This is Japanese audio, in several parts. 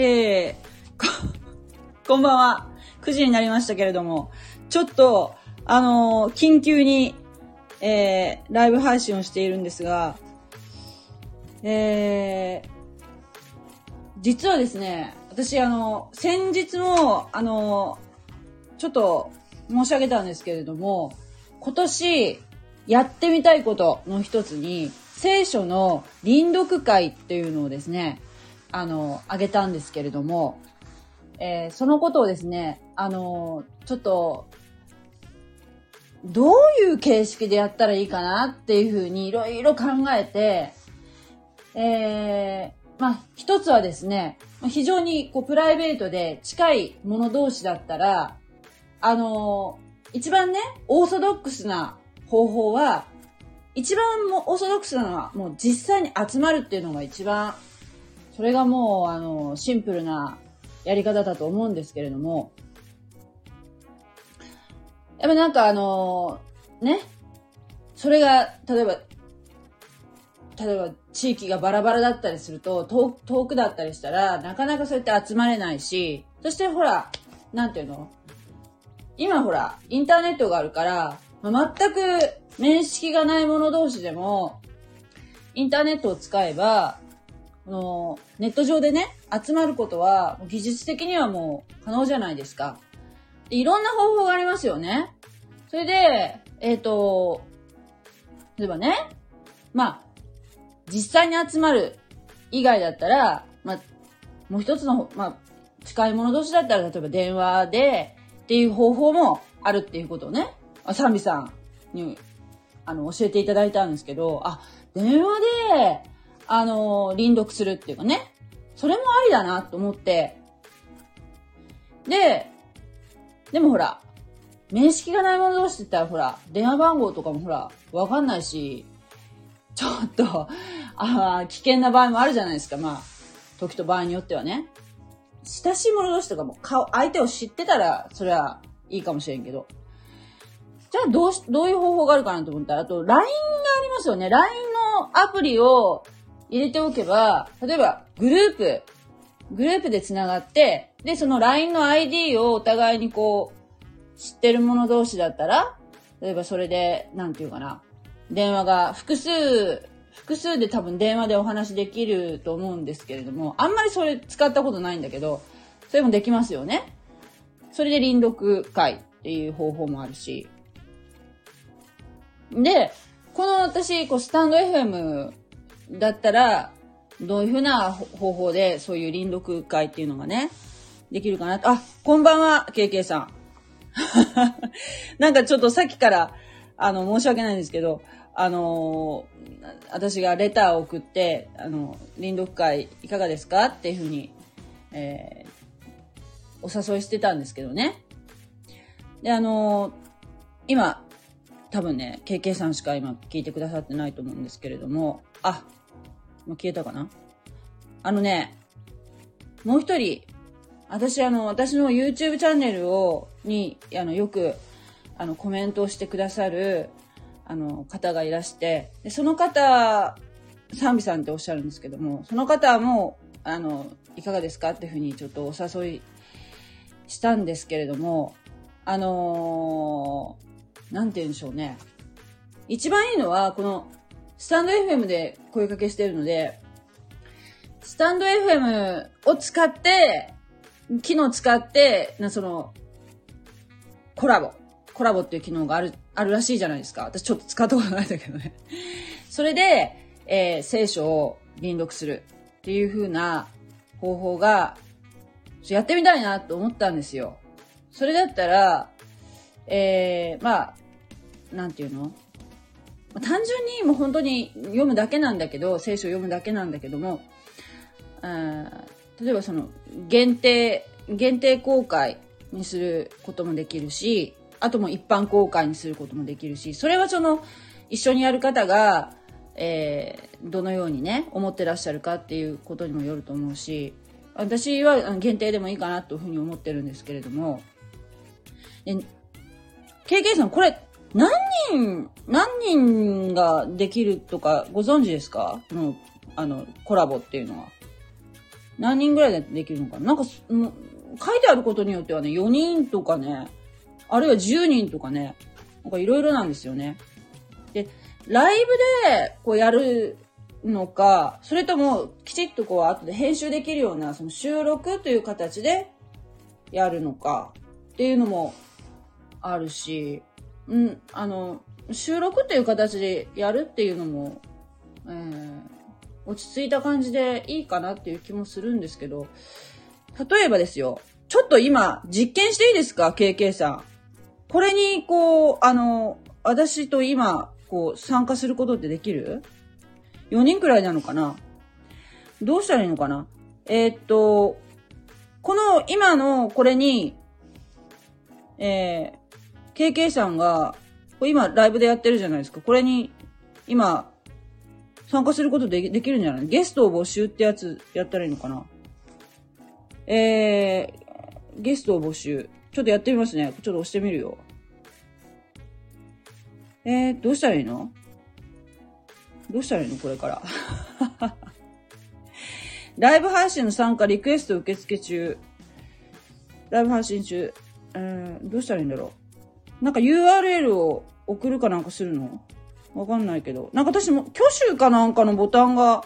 えー、こ、こんばんは。9時になりましたけれども、ちょっと、あの緊急に、えー、ライブ配信をしているんですが、えー、実はですね、私、あの、先日も、あの、ちょっと申し上げたんですけれども、今年やってみたいことの一つに、聖書の臨読会っていうのをですね、あの、あげたんですけれども、えーそのことをですね、あの、ちょっと、どういう形式でやったらいいかなっていうふうにいろいろ考えて、えー、まあ、一つはですね、非常にこうプライベートで近い者同士だったら、あの一番ね、オーソドックスな方法は、一番もオーソドックスなのは、もう実際に集まるっていうのが一番、それがもう、あの、シンプルなやり方だと思うんですけれども、やっぱなんかあのね、それが、例えば、例えば地域がバラバラだったりすると、遠遠くだったりしたら、なかなかそうやって集まれないし、そしてほら、なんていうの？今ほら、インターネットがあるから、まあ全く面識がない者同士でも、インターネットを使えば、このネット上でね、集まることは技術的にはもう可能じゃないですか。でいろんな方法がありますよね。それで、えっ、と、例えばね、まあ、実際に集まる以外だったら、まあ、もう一つの、まあ、近い者同士だったら、例えば電話でっていう方法もあるっていうことをね、あサンビさんに、あの、教えていただいたんですけど、あ、電話で、あの、臨読するっていうかね、それもありだなと思って、で、でもほら、面識がない者同士って言ったらほら、電話番号とかもほら、わかんないし、ちょっと、あー危険な場合もあるじゃないですか。まあ、時と場合によってはね。親しい者同士とかも顔、相手を知ってたら、それはいいかもしれんけど。じゃあ、どうし、どういう方法があるかなと思ったら、あと、LINE がありますよね。LINE のアプリを入れておけば、例えば、グループ、グループで繋がって、で、その LINE の ID をお互いにこう、知ってる者同士だったら、例えばそれで、なんていうかな、電話が複数、複数で多分電話でお話できると思うんですけれども、あんまりそれ使ったことないんだけど、それもできますよね。それで臨読会っていう方法もあるし。で、この私、こう、スタンド FM だったら、どういうふうな方法でそういう臨読会っていうのがね、できるかなあ、こんばんは、KK さん。なんかちょっとさっきから、あの、申し訳ないんですけど、あの私がレターを送って、あの、臨読会いかがですかっていうふうに、えーお誘いしてたんですけどね。で、あの今、多分ね、KK さんしか今聞いてくださってないと思うんですけれども、あ、もう消えたかな？あのね、もう一人、私あの、私の YouTube チャンネルを、に、あの、よく、あの、コメントをしてくださる、あの、方がいらして、でその方、サンビさんっておっしゃるんですけども、その方も、あの、いかがですかっていうふうにちょっとお誘いしたんですけれども、あのーなんて言うんでしょうね。一番いいのは、この、スタンド FM で声かけしてるので、スタンド FM を使って、機能使って、な、その、コラボ。コラボっていう機能がある、あるらしいじゃないですか。私ちょっと使ったことないんだけどね。それで、えー聖書を臨読するっていう風な方法が、やってみたいなと思ったんですよ。それだったら、えー、まあ、なんていうの？単純にもう本当に読むだけなんだけど、聖書を読むだけなんだけども、あ例えばその、限定、限定公開にすることもできるし、あとも一般公開にすることもできるし、それはその、一緒にやる方が、えーどのようにね、思ってらっしゃるかっていうことにもよると思うし、私は限定でもいいかなというふうに思ってるんですけれども、で KK さん、これ、何人、何人ができるとかご存知ですか？もう、あの、コラボっていうのは。何人ぐらいでできるのかな？んか、も書いてあることによってはね、4人とかね、あるいは10人とかね、なんかいろいろなんですよね。で、ライブでこうやるのか、それともきちっとこう後で編集できるようなその収録という形でやるのかっていうのもあるし、うん、あの、収録っていう形でやるっていうのも、えー落ち着いた感じでいいかなっていう気もするんですけど、例えばですよ、ちょっと今実験していいですか ?KK さん。これにこう、あの、私と今、こう参加することってできる ?4 人くらいなのかな？どうしたらいいのかな？えーっと、この今のこれに、えー、KK さんが、今ライブでやってるじゃないですか。これに、今、参加することでできるんじゃない？ゲストを募集ってやつやったらいいのかな？えー、ゲストを募集。ちょっとやってみますね。ちょっと押してみるよ。えー、どうしたらいいの？どうしたらいいの？これから。ライブ配信の参加リクエスト受付中。ライブ配信中。えー、どうしたらいいんだろう？なんか URL を送るかなんかするの？わかんないけど。なんか私も挙手かなんかのボタンが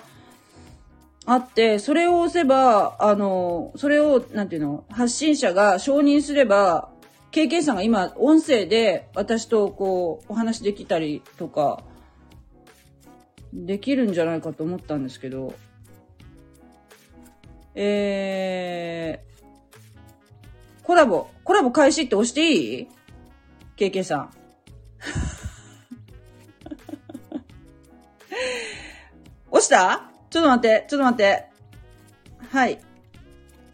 あって、それを押せば、あの、それを、なんていうの、発信者が承認すれば、KK さんが今、音声で私とこう、お話できたりとか、できるんじゃないかと思ったんですけど、えー、コラボ、コラボ開始って押していい？?KK さん。押した？ちょっと待って、ちょっと待って。はい。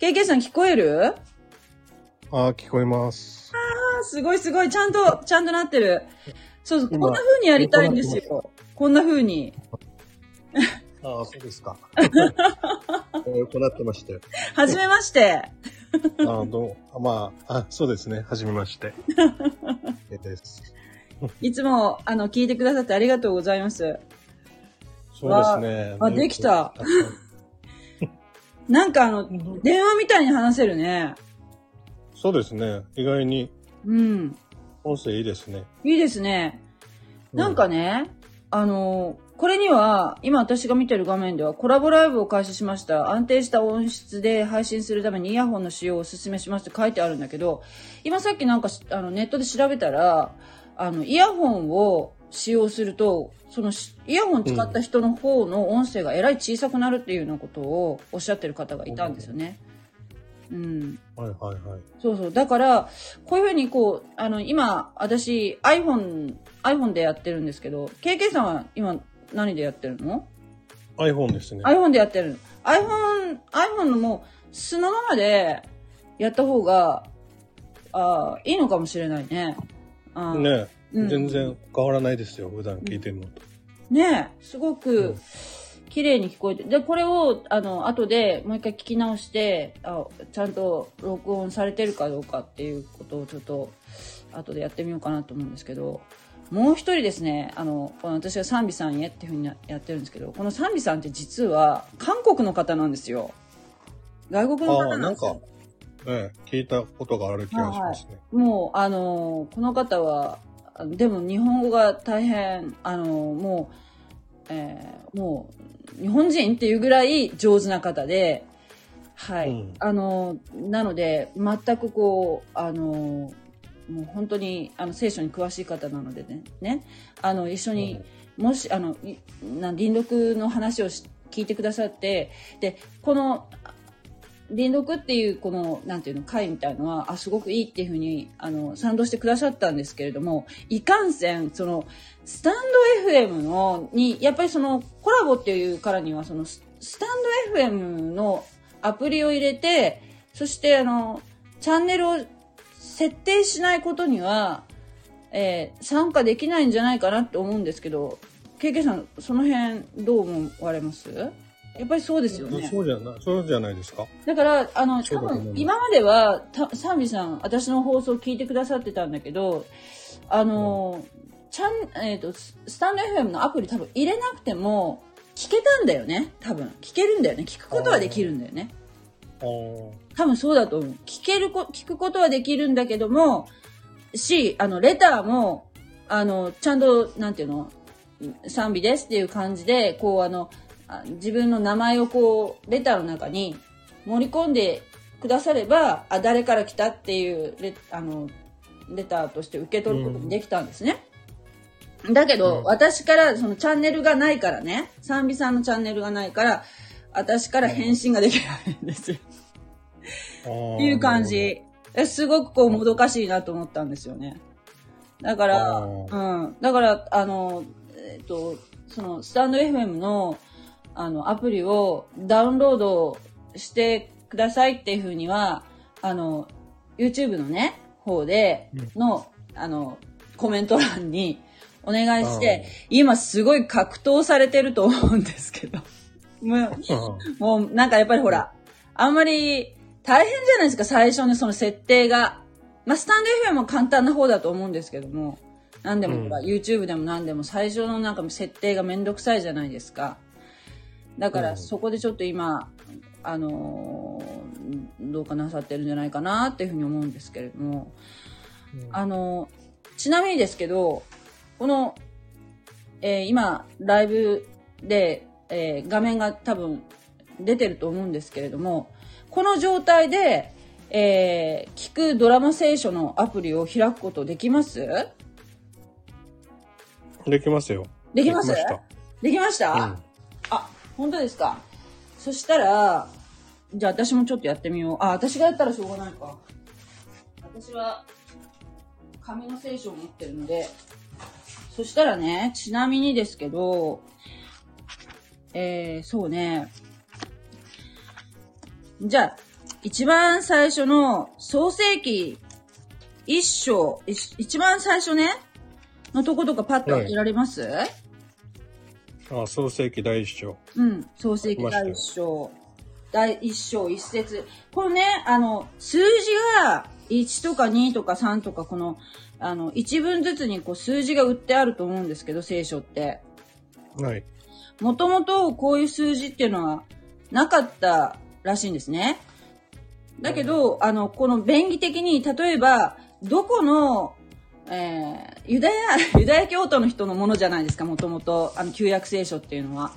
KK さん聞こえる？あー、聞こえます。あーすごいすごい。ちゃんと、ちゃんとなってる。そうそう、今こんな風にやりたいんですよ。こんな風に。ああ、そうですか。えー、行ってまして。はじめまして。あーどうまあ、あ、そうですね。はじめまして。えーです。いつも、あの、聞いてくださってありがとうございます。そうですね。あできたなんかあの、電話みたいに話せるね。そうですね。意外にうん。音声いいですね。いいですね。なんかね、あの、これには、今私が見てる画面では、コラボライブを開始しました。安定した音質で配信するためにイヤホンの使用をお勧めしますって書いてあるんだけど、今さっきなんかしあのネットで調べたら、あの、イヤホンを使用すると、そのしイヤホン使った人の方の音声がえらい小さくなるっていうようなことをおっしゃってる方がいたんですよね。うん。はいはいはい。そうそう。だから、こういうふうにこう、あの、今、私、iPhone、iPhone でやってるんですけど、KK さんは今何でやってるの？iPhone ですね。?iPhone でやってるの？iPhone、iPhone のもう、素のままでやった方が、ああ、いいのかもしれないね。あーね、うん全然変わらないですよ。普段聞いてるのと。ねえ、すごく綺麗に聞こえて。で、これを、あの、後でもう一回聞き直して、あ、ちゃんと録音されてるかどうかっていうことをちょっと、後でやってみようかなと思うんですけど、もう一人ですね、あの、私が賛美さんへっていうふうにやってるんですけど、この賛美さんって実は韓国の方なんですよ。外国の方ななんですよ。、ね、聞いたことがある気がしますね。もう、あの、この方は、でも日本語が大変、あの、もう、えーもう、日本人っていうぐらい上手な方で、はい。うんあの、なので、全くこう、あの、もう本当に、あの、聖書に詳しい方なのでね、ね、あの、一緒に、もし、あの、な臨読の話をし聞いてくださって、で、この、臨読っていうこの、なんていうの、会みたいのは、あ、すごくいいっていうふうに、あの、賛同してくださったんですけれども、いかんせん、その、スタンド FM の、に、やっぱりその、コラボっていうからには、その、ススタンド FM のアプリを入れて、そしてあの、チャンネルを設定しないことには、えー参加できないんじゃないかなって思うんですけど、KK さん、その辺どう思われます？やっぱりそうですよね。そうじゃない、そうじゃないですか？だから、あの、多分、今までは、たサンビさん、私の放送聞いてくださってたんだけど、あの、ちゃん、えっ、と、ススタンド FM のアプリ多分入れなくても、聞けたんだよね。多分。聞けるんだよね。聞くことはできるんだよね。多分そうだと思う。聞けるこ、聞くことはできるんだけども、し、あの、レターも、あの、ちゃんと、なんていうの、賛美ですっていう感じで、こう、あの、あ自分の名前をこう、レターの中に盛り込んでくだされば、あ、誰から来たっていうレ、あの、レターとして受け取ることもできたんですね。だけど、うん私から、そのチャンネルがないからね、賛美さんのチャンネルがないから、私から返信ができないんですよ。っていう感じ。えすごくこう、もどかしいなと思ったんですよね。だから、あうん。だから、あの、えっ、と、その、スタンド FM の、あの、アプリをダウンロードしてくださいっていうふうには、あの、YouTube のね、方での、あの、コメント欄にお願いして、今すごい格闘されてると思うんですけど。もう、うんもうなんかやっぱりほら、あんまり大変じゃないですか、最初のその設定が。まあ、スタンド FM も簡単な方だと思うんですけども、なんでもうん。YouTube でも何でも最初のなんか設定がめんどくさいじゃないですか。だからうん。そこでちょっと今、あのーどうかなさってるんじゃないかなっていうふうに思うんですけれども、あの、ちなみにですけど、この、えー今、ライブで、えー画面が多分出てると思うんですけれども、この状態で、えー聞くドラマ聖書のアプリを開くことできます？できますよ。できます？できましたできました、うんあ、本当ですか？そしたら、じゃあ私もちょっとやってみよう。あ、私がやったらしょうがないか。私は、紙の聖書を持ってるので、そしたらね、ちなみにですけど、えー、そうね。じゃあ、一番最初の創世記一章、一一番最初ね、のとことかパッと開けられます、あ、創世記第一章。うん、創世記第一章。第一章一節。このね、あの、数字が1とか2とか3とか、この、あの、一文ずつにこう数字が売ってあると思うんですけど、聖書って。はい。もともとこういう数字っていうのはなかったらしいんですね。だけど、あの、この便宜的に、例えば、どこの、えーユダヤ、ユダヤ教徒の人のものじゃないですか、もともと、あの、旧約聖書っていうのは。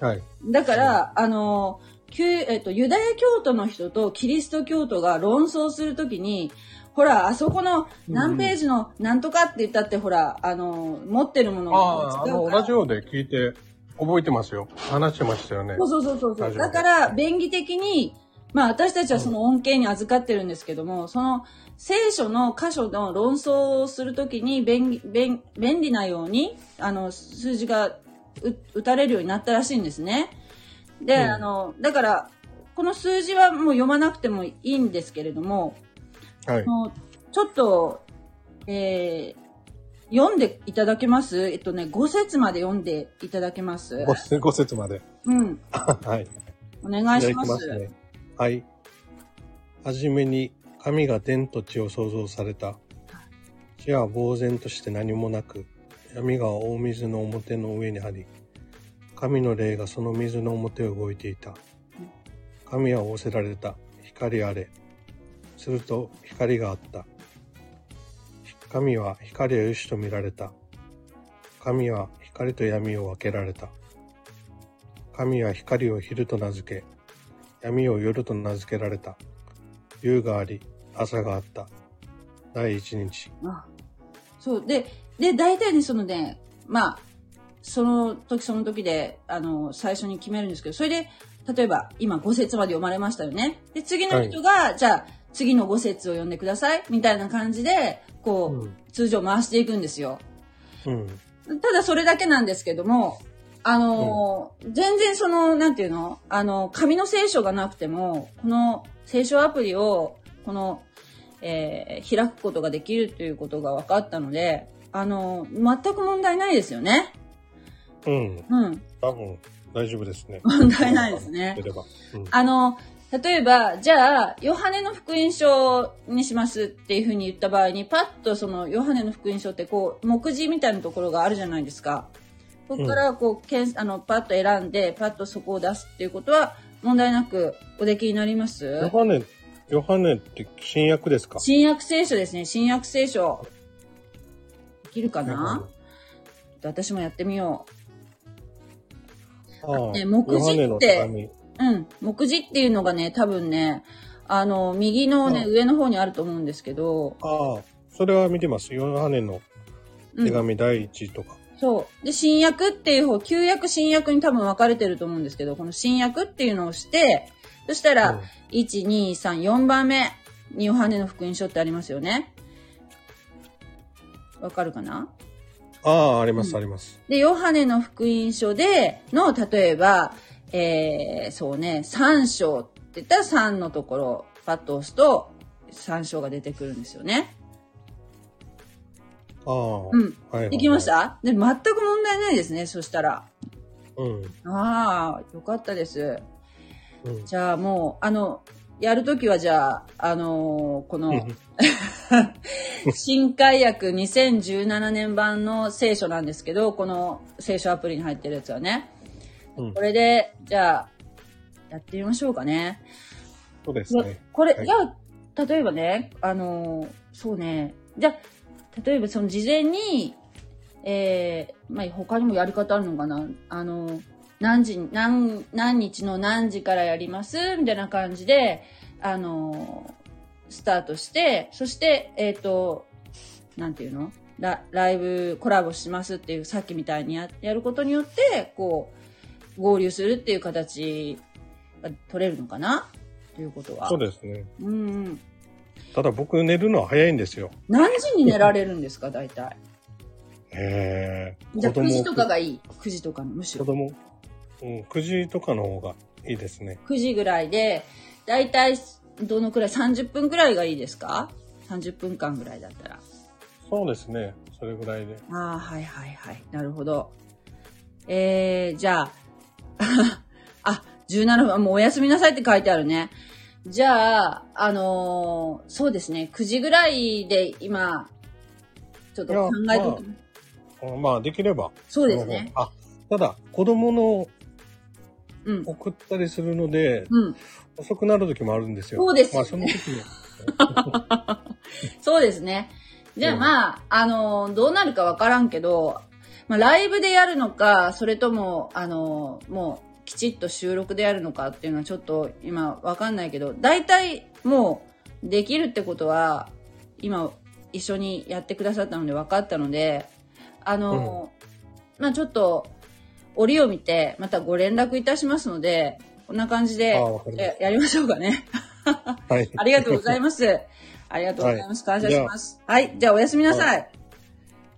はい。だから、あの、旧えっと、ユダヤ教徒の人とキリスト教徒が論争するときに、ほら、あそこの何ページのなんとかって言ったって、ほら、あの、持ってるものああ、あの、違うからラジオで聞いて覚えてますよ。話してましたよね。そうそうそうそうだから、便宜的に、まあ私たちはその恩恵に預かってるんですけども、その聖書の箇所の論争をするときに便利便便利なように、あの、数字がう打たれるようになったらしいんですね。で、うんあの、だから、この数字はもう読まなくてもいいんですけれども、はいちょっと、えー読んでいただけます？えっとね、5節まで読んでいただけます？ごご節まで。うん。はい。お願いします。ますね。はい。はじめに神が天と地を創造された。地は呆然として何もなく、闇が大水の表の上にあり、神の霊がその水の表を動いていた。神は仰せられた。光あれ。すると光があった。神は光はよしと見られた。神は光と闇を分けられた。神は光を昼と名付け、闇を夜と名付けられた。夕があり、朝があった。第一日。あそう。で、で、大体ね、そのね、まあ、その時その時で、あの、最初に決めるんですけど、それで、例えば、今5節まで読まれましたよね。で、次の人が、じゃあ、次の5節を読んでください、みたいな感じで、こう、うん通常回していくんですよ。うん。ただそれだけなんですけども、あのー全然その、なんていうの？あの、紙の聖書がなくても、この聖書アプリを、この、えー開くことができるということが分かったので、あのー全く問題ないですよね。うん。うん。多分、大丈夫ですね。問題ないですね。あの、例えば、じゃあ、ヨハネの福音書にしますっていうふうに言った場合に、パッとそのヨハネの福音書ってこう、目次みたいなところがあるじゃないですか。ここからこう、けんあの、パッと選んで、パッとそこを出すっていうことは問題なくおできになります？ヨハネ、ヨハネって新約ですか？新約聖書ですね。新約聖書。できるかな？私もやってみよああ、ね目次って。う。うん。目次っていうのがね、多分ね、あの、右のね、うん上の方にあると思うんですけど、ああ、それは見てます。ヨハネのうん手紙第一とか。そう。で、新約っていう方、旧約、新約に多分分かれてると思うんですけど、この新約っていうのをして、そしたら、うん1、2、3、4番目にヨハネの福音書ってありますよね。わかるかな？ああ、あります、うんあります。で、ヨハネの福音書での、例えば、えー、そうね、3章って言ったら3のところ、パッと押すと、3章が出てくるんですよね。ああ、うん。はいはいはいできました？で、全く問題ないですね、そしたら。うん。ああ、よかったです。うん。じゃあもう、あの、やるときはじゃあ、あのーこの、新海訳2017年版の聖書なんですけど、この聖書アプリに入ってるやつはね。うん。これで、じゃあ、やってみましょうかね。そうですね。これ、はい。いや、例えばね、あのーそうね、じゃあ、例えばその事前に、えー、まあ、他にもやり方あるのかな。あのー何時に、何、何日の何時からやります？みたいな感じで、あのースタートして、そして、えっ、と、なんていうの？ラライブコラボしますっていう、さっきみたいにややることによって、こう、合流するっていう形が取れるのかな？ということは。そうですね。うんうん。ただ僕寝るのは早いんですよ。何時に寝られるんですか、大体。へえ。じゃあ9子供時とかがいい？9時とかの、むしろ。子供、うん、9時とかの方がいいですね。9時ぐらいで、大体、どのくらい ?30 分くらいがいいですか ?30 分間ぐらいだったら。そうですね。それぐらいで。ああ、はいはいはい。なるほど。えー、じゃあ、あ、17分、もうおやすみなさいって書いてあるね。じゃあ、あのーそうですね、9時ぐらいで今、ちょっと考えとく。うんまあ、できれば。そうですね。あ、ただ、子供のうん。送ったりするので、うん。遅くなる時もあるんですよ。そうですまあ、その時に。そうですね。じゃあうんまあ、あの、どうなるかわからんけど、まあ、ライブでやるのか、それとも、あの、もう、きちっと収録でやるのかっていうのはちょっと今わかんないけど、大体もうできるってことは、今一緒にやってくださったので分かったので、あの、まあちょっと、折を見て、またご連絡いたしますので、こんな感じでややりましょうかね。はい。ありがとうございます。ありがとうございます。はい感謝します。はい。じゃあおやすみなさい。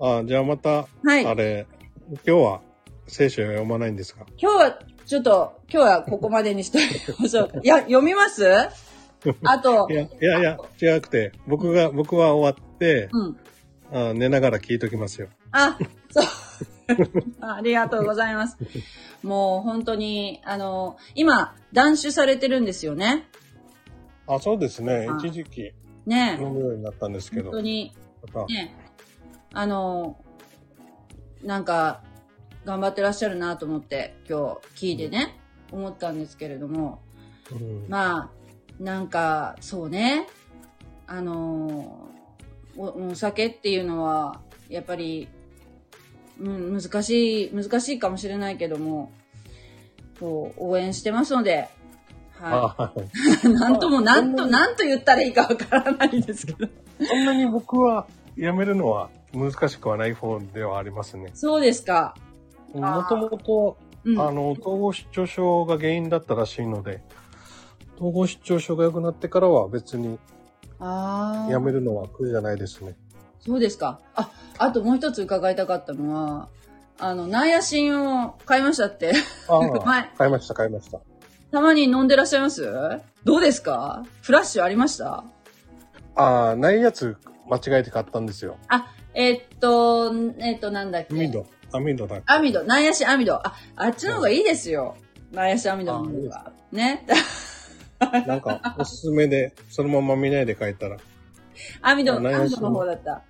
あじゃあまた、はい。あれ、今日は聖書を読まないんですか？今日は、ちょっと、今日はここまでにしておきましょうか。いや、読みます？あとい、や、いやいや、違くて、僕が、僕は終わって、うん。あ寝ながら聞いときますよ。あ、そう。ありがとうございます。もう本当に、あの、今、断酒されてるんですよね？あ、そうですね。はい一時期ね飲むようになったんですけど。本当に、ねあの、なんか、頑張ってらっしゃるなと思って、今日聞いてね、思ったんですけれども、うんまあ、なんか、そうね。あのお、お酒っていうのは、やっぱり、うん、難しい、難しいかもしれないけども、そう、応援してますので、はい。なんとも、なんと、なんと言ったらいいかわからないですけど。そんなに僕はやめるのは難しくはない方ではありますね。そうですか。もともと、うん。あの、統合失調症が原因だったらしいので、統合失調症が良くなってからは別にああ。やめるのは苦じゃないですね。そうですか。あ、あともう一つ伺いたかったのは、あの、ナイアシンを買いましたって。あはいあ、買いました、買いました。たまに飲んでらっしゃいます？どうですか？フラッシュありました？ああ、ないやつ間違えて買ったんですよ。あ、えーっと、えーっと、なんだっけ？アミド。アミドだ。アミド。ナイアシンアミド。あ、あっちの方がいいですよ。ナイアシンアミドの方が。ね。なんか、おすすめで、そのまま見ないで書いたら、アミド、アミドの方だった。あ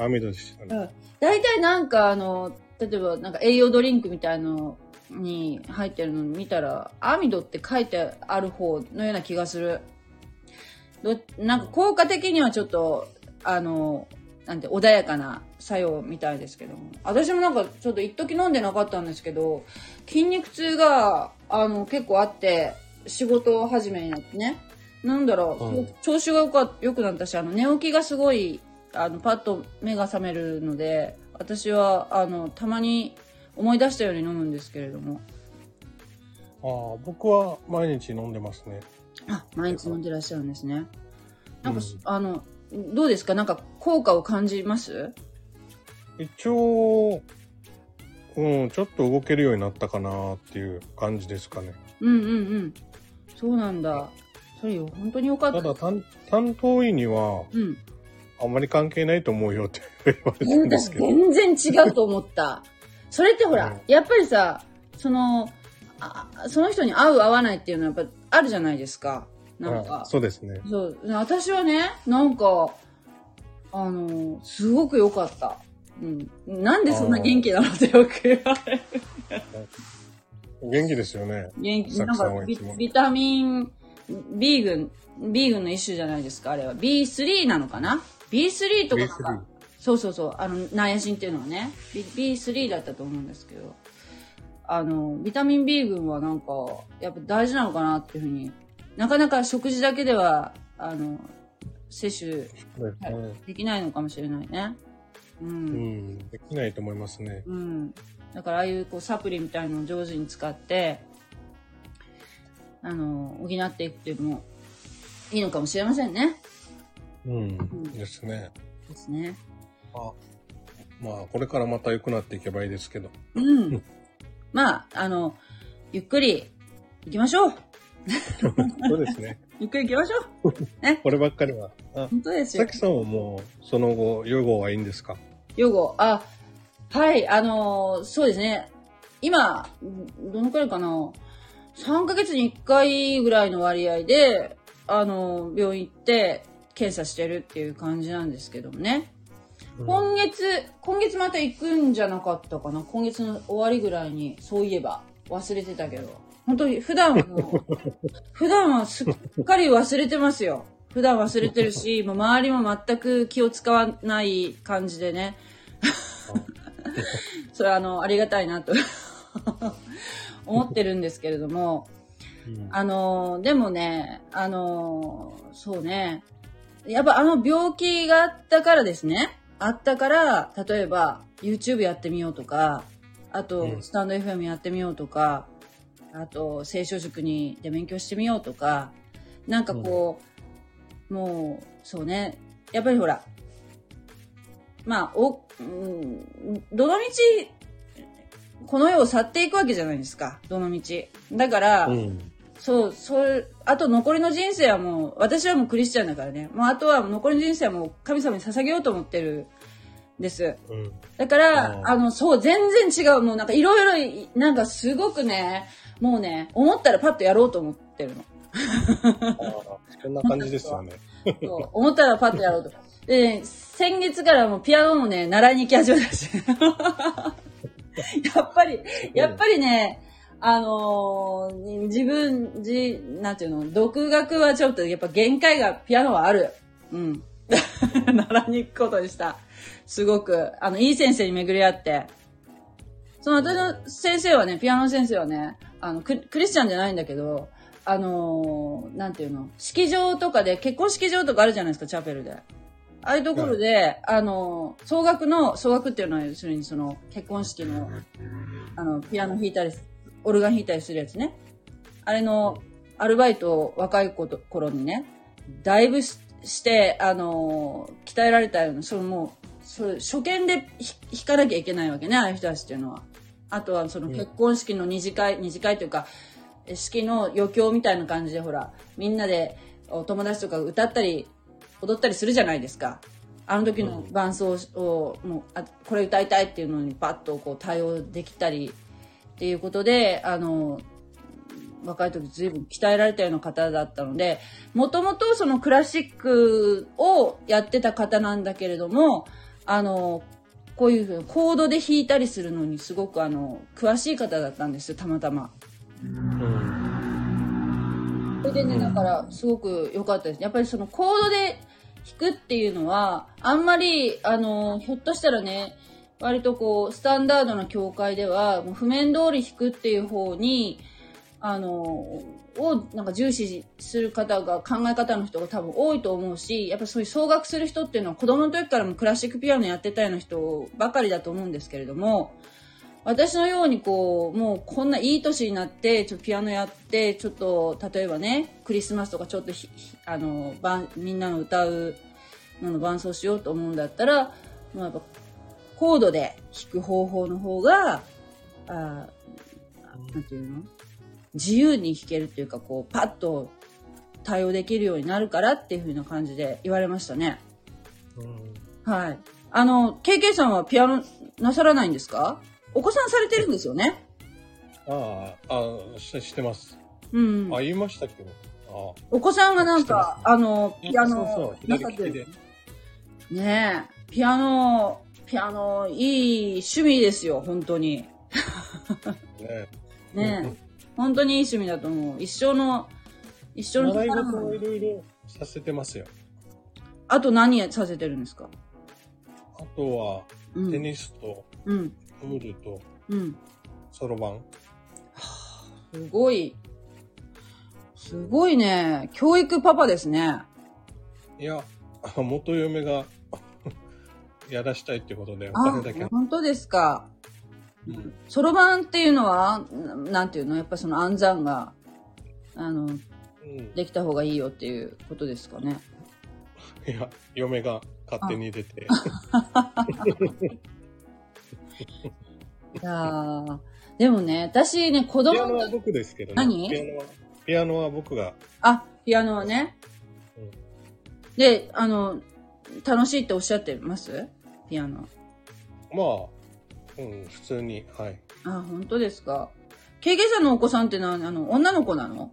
あ、アミドでしたね。うん。大体なんかあの、例えばなんか栄養ドリンクみたいのに入ってるの見たら、アミドって書いてある方のような気がする。どなんか効果的にはちょっと、あの、なんて穏やかな作用みたいですけども。私もなんかちょっと一時飲んでなかったんですけど、筋肉痛が、あの、結構あって、仕事始めになってね。なんだろう、うん調子がよくなったし、あの、寝起きがすごい、あの、パッと目が覚めるので、私は、あの、たまに思い出したように飲むんですけれども。ああ、僕は毎日飲んでますね。あ、毎日飲んでらっしゃるんですね。なんか、うんあの、どうですか？なんか効果を感じます？一応、うん、ちょっと動けるようになったかなっていう感じですかね。うんうんうん。そうなんだ。それよ、本当によかったた。だ担、担当医には、うん。あんまり関係ないと思うよって言われてるんです私けど。全然違うと思った。それってほら、うんやっぱりさ、その、あその人に合う合わないっていうのはやっぱあるじゃないですか。なんあか。そうですね。そう。私はね、なんか、あの、すごく良かった。うん。なんでそんな元気なのってよく言われる。元気ですよね。元気、なんかビビタミン B 群、B 群の一種じゃないですか、あれは。B3 なのかな ?B3 とかなんか B3 そうそうそう、あの、ナイアシンっていうのはね、B- B3 だったと思うんですけど、あの、ビタミン B 群はなんか、やっぱ大事なのかなっていうふうに、なかなか食事だけでは、あの、摂取できないのかもしれないね。う。うんん、できないと思いますね。うん。だからああいうこうサプリみたいのを上手に使って、あの、補っていくっていうのもいいのかもしれませんね。うん、ですね。ですね。あまあ、これからまた良くなっていけばいいですけど。うん。まあ、あの、ゆっくり行きましょう。そうですね。ゆっくり行きましょう。こればっかりは。あ、本当ですよさ。きさんはもう、その後、予後はいいんですか？予後、あ、はい、あの、そうですね。今、どのくらいかな ?3 ヶ月に1回ぐらいの割合で、あの、病院行って検査してるっていう感じなんですけどもね。今月、今月また行くんじゃなかったかな？今月の終わりぐらいに、そういえば、忘れてたけど。本当に、普段はもう、普段はすっかり忘れてますよ。普段忘れてるし、もう周りも全く気を使わない感じでね。それはあの、ありがたいなと 思ってるんですけれども、うんあの、でもね、あの、そうね。やっぱあの病気があったからですね。あったから、例えば YouTube やってみようとか、あとうんスタンド FM やってみようとか、あと聖書塾にで勉強してみようとか、なんかこう、もう、そうね。やっぱりほら、まあ、お、うん、どの道、この世を去っていくわけじゃないですか。どの道。だから、うん。そう、そう、あと残りの人生はもう、私はもうクリスチャンだからね。もうあとは残りの人生はもう神様に捧げようと思ってるんです。うん。だから、うんあの、そう、全然違う。もうなんかいろいろ、なんかすごくね、もうね、思ったらパッとやろうと思ってるの。ああ、そんな感じですよね。そう思ったらパッとやろうと。で、先月からもうピアノもね、習いに行き始めたし。やっぱり、やっぱりね、あのー自分、じ、なんていうの、独学はちょっとやっぱ限界がピアノはある。うん。習いに行くことにした。すごく、あの、いい先生に巡り合って。その私の先生はね、ピアノの先生はね、あの、ククリスチャンじゃないんだけど、あのーなんていうの、式場とかで、結婚式場とかあるじゃないですか、チャペルで。ああいうところで、あのー総額の、総額っていうのは要するにその、結婚式の、あの、ピアノ弾いたり、オルガン弾いたりするやつね。あれの、アルバイトを若い頃にね、だいぶしして、あのー鍛えられたような、そのもう、それ、初見でひ弾かなきゃいけないわけね、ああいう人たちっていうのは。あとは、その結婚式の二次会、二次会というか、え式の余興みたいな感じで、ほら、みんなでお友達とか歌ったり、踊ったりするじゃないですか。あの時の伴奏を、もう、あ、これ歌いたいっていうのにパッとこう対応できたり、っていうことで、あの、若い時随分鍛えられたような方だったので、もともとそのクラシックをやってた方なんだけれども、あの、こういうふうにコードで弾いたりするのにすごくあの、詳しい方だったんですよ、たまたま。うん。それでね、だから、すごく良かったです。やっぱりそのコードで弾くっていうのは、あんまり、あの、ひょっとしたらね、割とこう、スタンダードな教会では、もう譜面通り弾くっていう方に、あの、をなんか重視する方が、考え方の人が多分多いと思うし、やっぱそういう総額する人っていうのは子供の時からもクラシックピアノやってたような人ばかりだと思うんですけれども、私のようにこう、もうこんないい年になって、ちょピアノやって、ちょっと、例えばね、クリスマスとかちょっとひ、あの、みんなの歌うのの伴奏しようと思うんだったら、もうやっぱ、コードで弾く方法の方が、あなんていうの？自由に弾けるっていうか、こう、パッと対応できるようになるからっていう風な感じで言われましたね。うんはい。あの、KK さんはピアノなさらないんですか？お子さんされてるんですよね？ああ、ああ、ししてます。うん。あ、言いましたけど。あお子さんがなんか、あの、あ。ピアノ、なさってる。ねえ、ピアノ、ピアノ、いい趣味ですよ、本当に。ね。ねえ、本当にいい趣味だと思う。一生の、一生の習い宝事を物いろいろさせてますよ。あと何させてるんですか？あとは、うん。テニスと、うん。プールと、うん。そろばん。すごい、すごいね、教育パパですね。いや、あ元嫁が やらしたいってことで、おあ金だけ。、本当ですか。うんそろばんっていうのは、ななんていうの？やっぱその暗算が、あの、うん。できた方がいいよっていうことですかね。いや、嫁が勝手に出て。いやーでもね、私ね、子供のピアノは僕ですけどね。何？ピアノは、ピアノは僕が、あ、ピアノはね。うんで、あの、楽しいっておっしゃってます？ピアノ。まあ、うん、普通に、はい。あ、本当ですか？経験者のお子さんってのは、あの、女の子なの？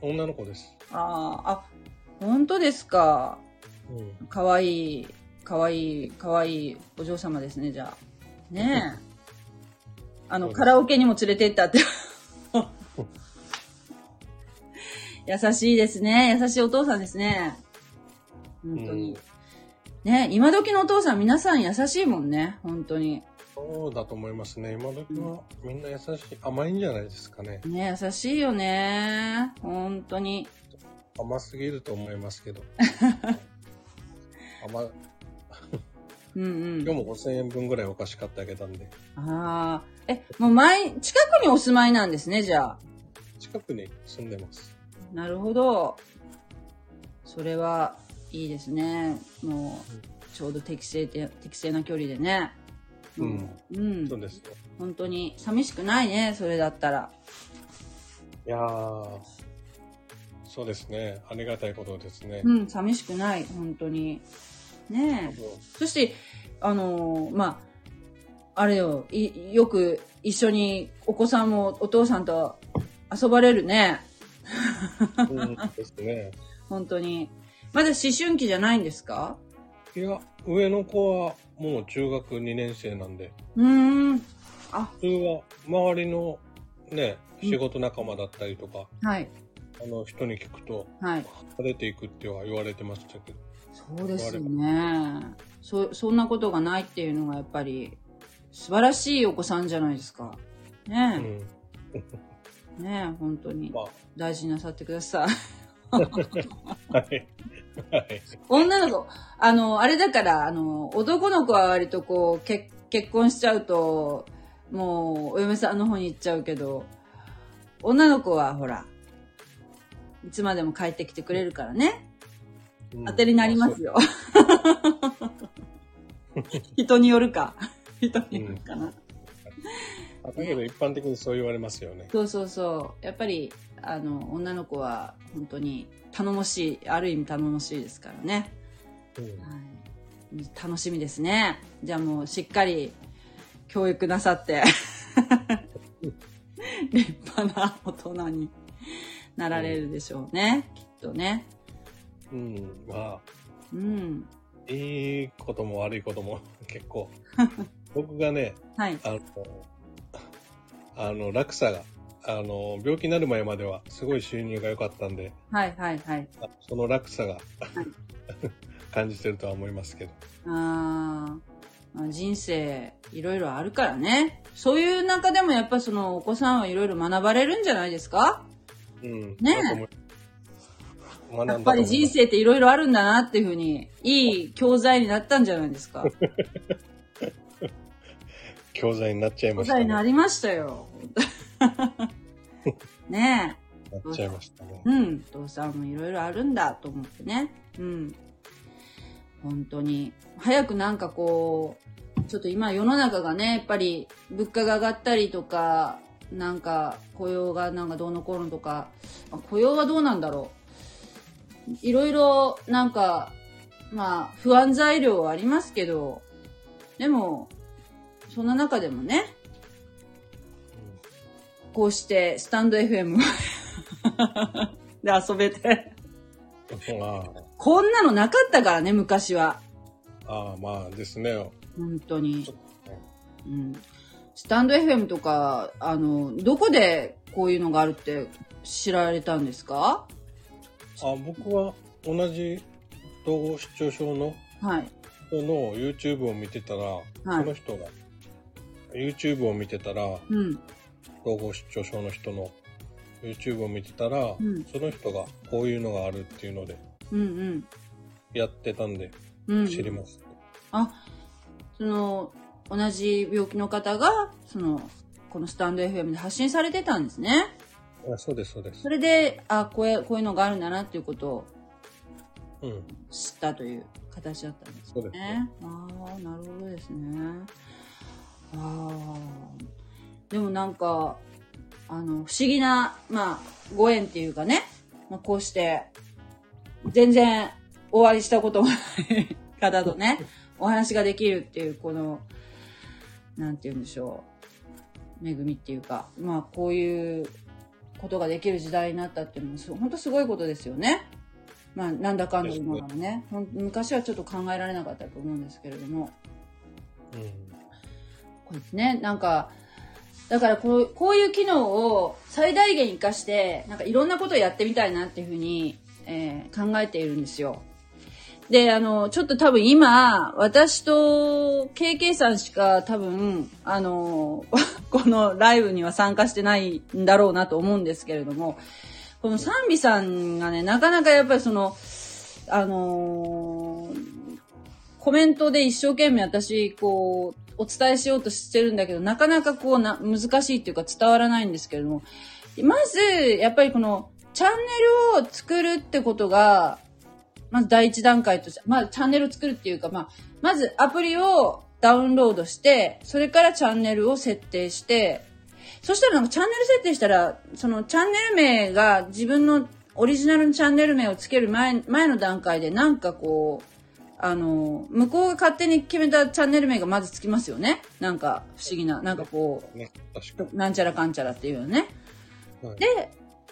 女の子です。あーあ、本当ですか？うん。かわいい、かわいい、かわいいお嬢様ですね、じゃあ。ねえ。あの、カラオケにも連れて行ったって。優しいですね。優しいお父さんですね。本当に。ね今時のお父さん皆さん優しいもんね。本当に。そうだと思いますね。今時はみんな優しい、甘いんじゃないですかね。ね優しいよね。本当に。甘すぎると思いますけど。甘、うんうん。今日も5000円分ぐらいお菓子買ってあげたんで、ああ。え、もう前、近くにお住まいなんですね、じゃあ。近くに住んでます。なるほど。それはいいですね。もう、ちょうど適正で、適正な距離でね。うん。うんそう。ですよ。本当に寂しくないね、それだったら。いやー、そうですね。ありがたいことですね。うん、寂しくない、本当に。ねえ。そして、あのーまあ、あれよ、い、よく一緒にお子さんもお父さんと遊ばれるね。うんですね。本当に。まだ思春期じゃないんですか？いや、上の子はもう中学2年生なんで、うーん。あ、普通は周りのね、仕事仲間だったりとか、はい。あの人に聞くと、はい。出ていくっては言われてましたけど。そうですよね。そ、そんなことがないっていうのがやっぱり素晴らしいお子さんじゃないですか。うねん。え、ねえ、本当にま大事になさってください。あ、はい。はい。女の子、あの、あれだから、あの、男の子は割とこう、け結婚しちゃうと、もう、お嫁さんの方に行っちゃうけど、女の子はほら、いつまでも帰ってきてくれるからね。うん当てになりますよ。人によるか。人によるかな。あだけど一般的にそう言われますよね。そうそうそう。やっぱり、あの、女の子は本当に頼もしい、ある意味頼もしいですからね。うんはい、楽しみですね。じゃあもうしっかり教育なさって、立派な大人になられるでしょうね。きっとね。うん、まあ、うん。いいことも悪いことも 結構。僕がね、はい。あの、あの、落差が、あの、病気になる前まではすごい収入が良かったんで、はいはいはい。あその落差が 感じてるとは思いますけど。あーまあ人生いろいろあるからね。そういう中でもやっぱそのお子さんはいろいろ学ばれるんじゃないですか？うん。ねえだと思い学んだやっぱり人生っていろいろあるんだなっていうふうに、いい教材になったんじゃないですか？教材になっちゃい教ました材になりましたよ。ねっちゃいましたねえ。。うん。お父さんもいろいろあるんだと思ってね。うん。本当に。早くなんかこう、ちょっと今世の中がね、やっぱり物価が上がったりとか、なんか雇用がなんかどうのこうのとか、あ雇用はどうなんだろう。いろいろなんか、まあ不安材料はありますけど、でも、そんな中でもね、こうしてスタンド FM で遊べて。こんなのなかったからね、昔は。あああ、まあですね。本当に。うん。スタンド FM とか、あの、どこでこういうのがあるって知られたんですか？あ僕は同じ統合失調症のはい。人の YouTube を見てたら、その人が YouTube を見てたら、うん。統合失調症の人の YouTube を見てたら、うんその人がこういうのがあるっていうのでうんやってたんでうん。うん。知ります。あ、その、同じ病気の方が、その、このスタンド FM で発信されてたんですね。あそうです、そうですそ。れで、あ、こういう、こういうのがあるんだなっていうことをうん。知ったという形だったんですそうですね。ね。ああ、なるほどですね。ああ。でもなんか、あの、不思議な、まあ、ご縁っていうかね、まあ、こうして、全然お会いしたこともない方とね、お話ができるっていう、この、なんて言うんでしょう。恵みっていうか、まあ、こういうことができる時代になったっていうのもす、本当すごいことですよね。まあ、なんだかんだ今からね。昔はちょっと考えられなかったと思うんですけれども。これですね。なんか、だからこうこういう機能を最大限活かして、なんかいろんなことをやってみたいなっていうふうに、えー考えているんですよ。で、あの、ちょっと多分今、私と KK さんしか多分、あの、このライブには参加してないんだろうなと思うんですけれども、このサンビさんがね、なかなかやっぱりその、あのコメントで一生懸命私、こう、お伝えしようとしてるんだけど、なかなかこうな、難しいっていうか伝わらないんですけれども、まず、やっぱりこの、チャンネルを作るってことが、まず第一段階として、まあ、チャンネルを作るっていうか、まあ、まずアプリをダウンロードして、それからチャンネルを設定して、そしたらなんかチャンネル設定したら、そのチャンネル名が自分のオリジナルのチャンネル名をつける前、前の段階でなんかこう、あの、向こうが勝手に決めたチャンネル名がまずつきますよね。なんか不思議な、なんかこう、なんちゃらかんちゃらっていうのね。に。はいで、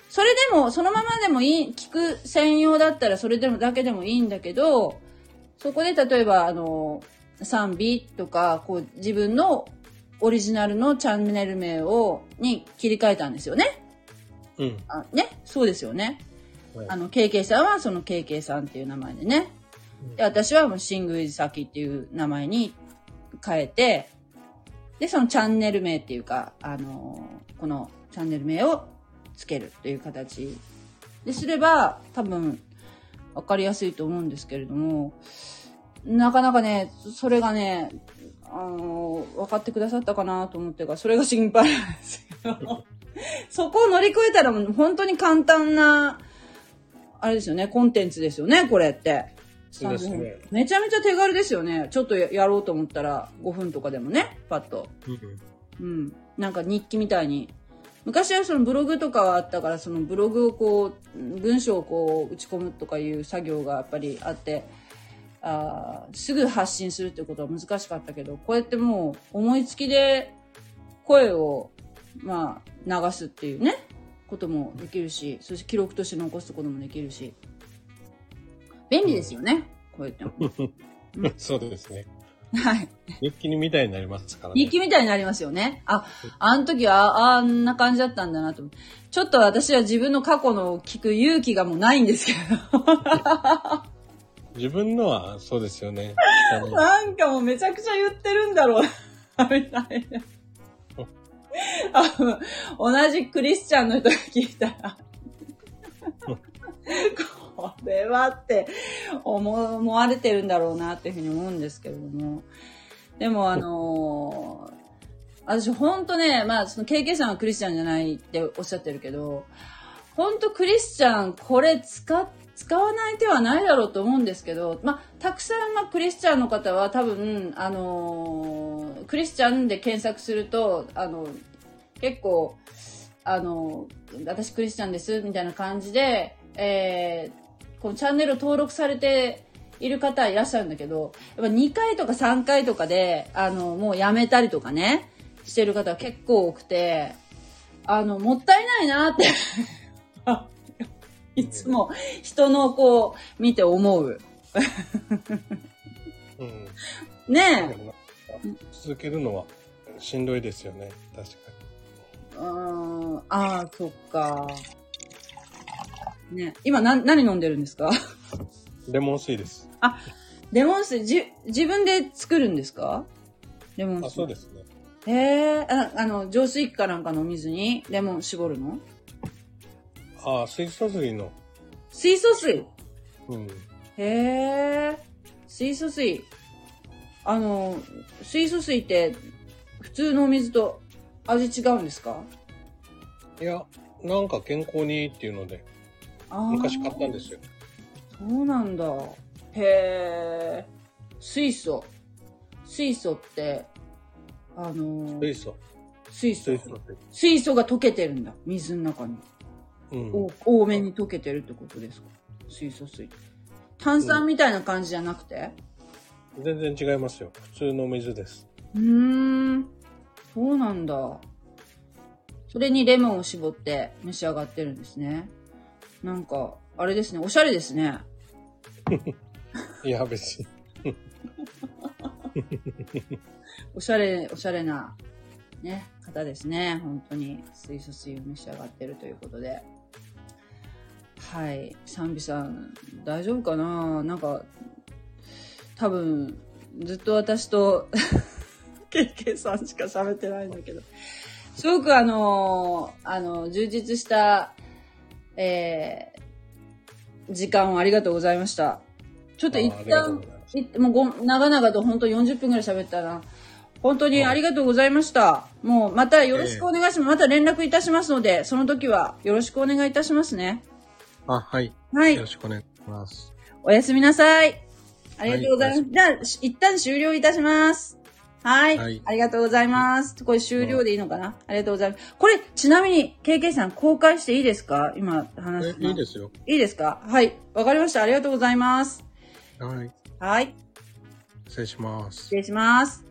それでも、そのままでもいい、聞く専用だったらそれでもだけでもいいんだけど、そこで例えば、あの、賛美とか、こう、自分のオリジナルのチャンネル名を、に切り替えたんですよね。うん。あね、そうですよね。はいあの、KK さんはその KK さんっていう名前でね。で、私はもうシングイズサキっていう名前に変えて、で、そのチャンネル名っていうか、あのーこのチャンネル名をつけるという形。ですれば、多分、わかりやすいと思うんですけれども、なかなかね、それがね、あのー分かってくださったかなと思ってから、それが心配なんですけど、そこを乗り越えたらもう本当に簡単な、あれですよね、コンテンツですよね、これって。そうですね。めちゃめちゃ手軽ですよね。ちょっとややろうと思ったら5分とかでもね、パッと。うん。うん。なんか日記みたいに。昔はそのブログとかはあったから、そのブログをこう、文章をこう打ち込むとかいう作業がやっぱりあって、あーすぐ発信するってことは難しかったけど、こうやってもう思いつきで声を、まあ、流すっていうね、こともできるし、そして記録として残すこともできるし、便利ですよね、こうやっても。そうですね。はい。日記にみたいになりますからね。日記みたいになりますよね。あ、あの時はあんな感じだったんだなと。ちょっと私は自分の過去のを聞く勇気がもうないんですけど。自分のはそうですよね。なんかもうめちゃくちゃ言ってるんだろうな、みたいな。あの同じクリスチャンの人が聞いたら、こ これはって思われてるんだろうなっていうふうに思うんですけれども。でもあのー私ほんとね、まあその KK さんはクリスチャンじゃないっておっしゃってるけど、ほんとクリスチャンこれ使っ使わない手はないだろうと思うんですけど、まあ、たくさん、まあ、クリスチャンの方は多分、あのークリスチャンで検索すると、あの、結構、あの、私クリスチャンです、みたいな感じで、えーこのチャンネル登録されている方いらっしゃるんだけど、やっぱ2回とか3回とかで、あの、もうやめたりとかね、してる方は結構多くて、あの、もったいないなって、いつも人のこう、見て思う。うん。ねでもなんか続けるのはしんどいですよね。確かえ。うーん、ああ、そっか。ね今な、何飲んでるんですか？に。レモン水です。レモン水、じ、自分で作るんですか？レモン水。あ、そうですね。へえ、ああの、浄水器かなんかのお水にレモン絞るの？あ、水素水の。水素水？うん。へえ、水素水。あの、水素水って普通のお水と味違うんですか？いや、なんか健康にいいっていうので、昔買ったんですよ。そうなんだ。へえ。水素。水素って、あの水素。水素水。素。水素が溶けてるんだ。水の中に。うん。お多めに溶けてるってことですか？水素水。炭酸みたいな感じじゃなくて？全然違いますよ。普通の水です。うーん。そうなんだ。それにレモンを絞って召し上がってるんですね。なんか、あれですね。おしゃれですね。いや、別に。おしゃれ、おしゃれな、ね、方ですね。本当に水素水を召し上がってるということで。はい。賛美さん、大丈夫かな？なんか、多分、ずっと私と、KK さんしか喋ってないんだけど。すごくあの、あの、充実した、えー、時間をありがとうございました。ちょっと一旦いもうご長々と本当40分ぐらい喋ったな。本当にありがとうございました。もうまたよろしくお願いします。また連絡いたしますので、その時はよろしくお願いいたしますね。あ、はい。はいよろ。しくお願いします。おやすみなさい。ありがとうございます。はいじゃあ、し一旦終了いたします。はい。はいありがとうございます。これ終了でいいのかな、ありがとうございます。これ、ちなみに、KK さん公開していいですか？今話えす、のいいですよ。いいですか？はい。わかりました。ありがとうございます。はい。はい。失礼します失。礼します。